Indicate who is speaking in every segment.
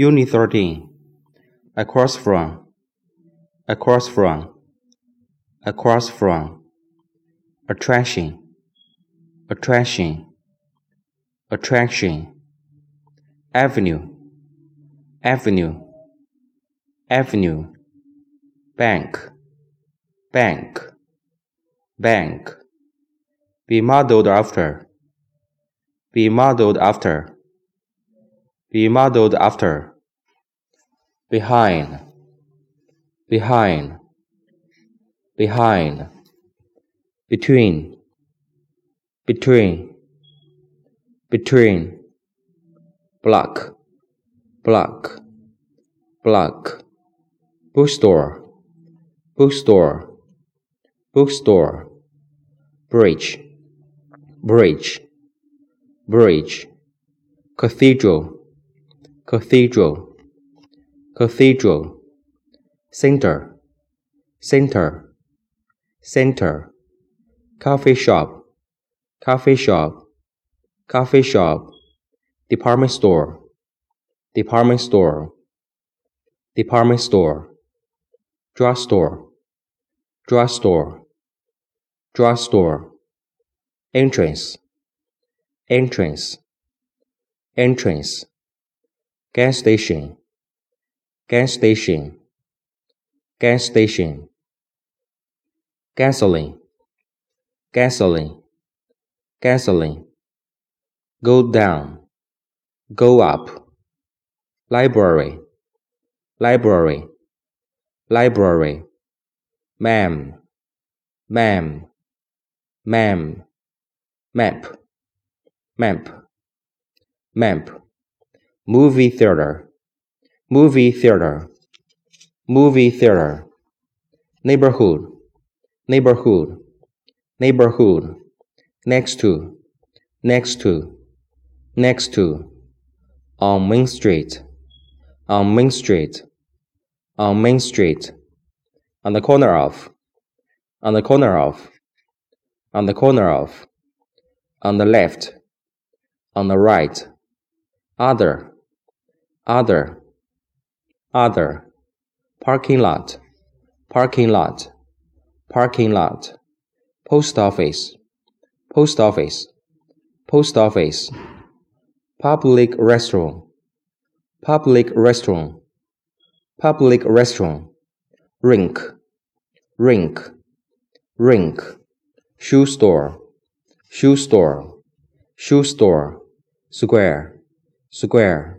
Speaker 1: Unit 13. Across from. Across from. Across from. Attraction. Attraction. Attraction. Avenue. Avenue. Avenue. Bank. Bank. Bank. Be modeled after. Be modeled after. Be modeled after. Behind. Behind. Behind. Between. Between. Between. Block. Block. Block. Bookstore. Bookstore. Bookstore. Bridge. Bridge. Bridge. Cathedral. Cathedral. Cathedral. Center. Center. Center. Coffee shop. Coffee shop. Coffee shop. Department store. Department store. Department store. Drugstore. Drugstore. Drugstore. Entrance. Entrance. Entrance. Gas station. Gas station. Gas station. Gasoline. Gasoline. Gasoline. Go down. Go up. Library. Library. Library. Ma'am. Ma'am. Ma'am. Map. Map. Map. Movie theater. Movie theater. Movie theater. Neighborhood. Neighborhood. Neighborhood. Next to. Next to. Next to. On Main Street. On Main Street. On Main Street. On the corner of. On the corner of. On the corner of. On the left. On the right. Other. Other. Other. Parking lot. Parking lot. Parking lot. Post office. Post office. Post office. Public restaurant. Public restaurant. Public restaurant. Rink. Rink. Rink. Shoe store. Shoe store. Shoe store. Square. Square.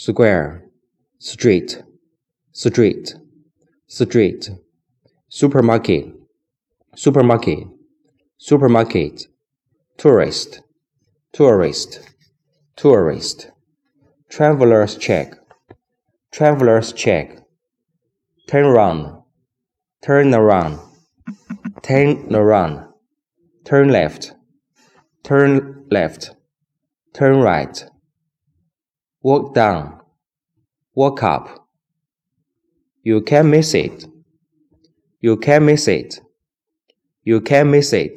Speaker 1: Square. Street. Street. Street. Supermarket. Supermarket. Supermarket. Tourist. Tourist. Tourist. Traveler's check. Traveler's check. Turn around. Turn around. Turn around. Turn left. Turn left. Turn right. Walk down. Walk up. You can't miss it. You can't miss it. You can't miss it.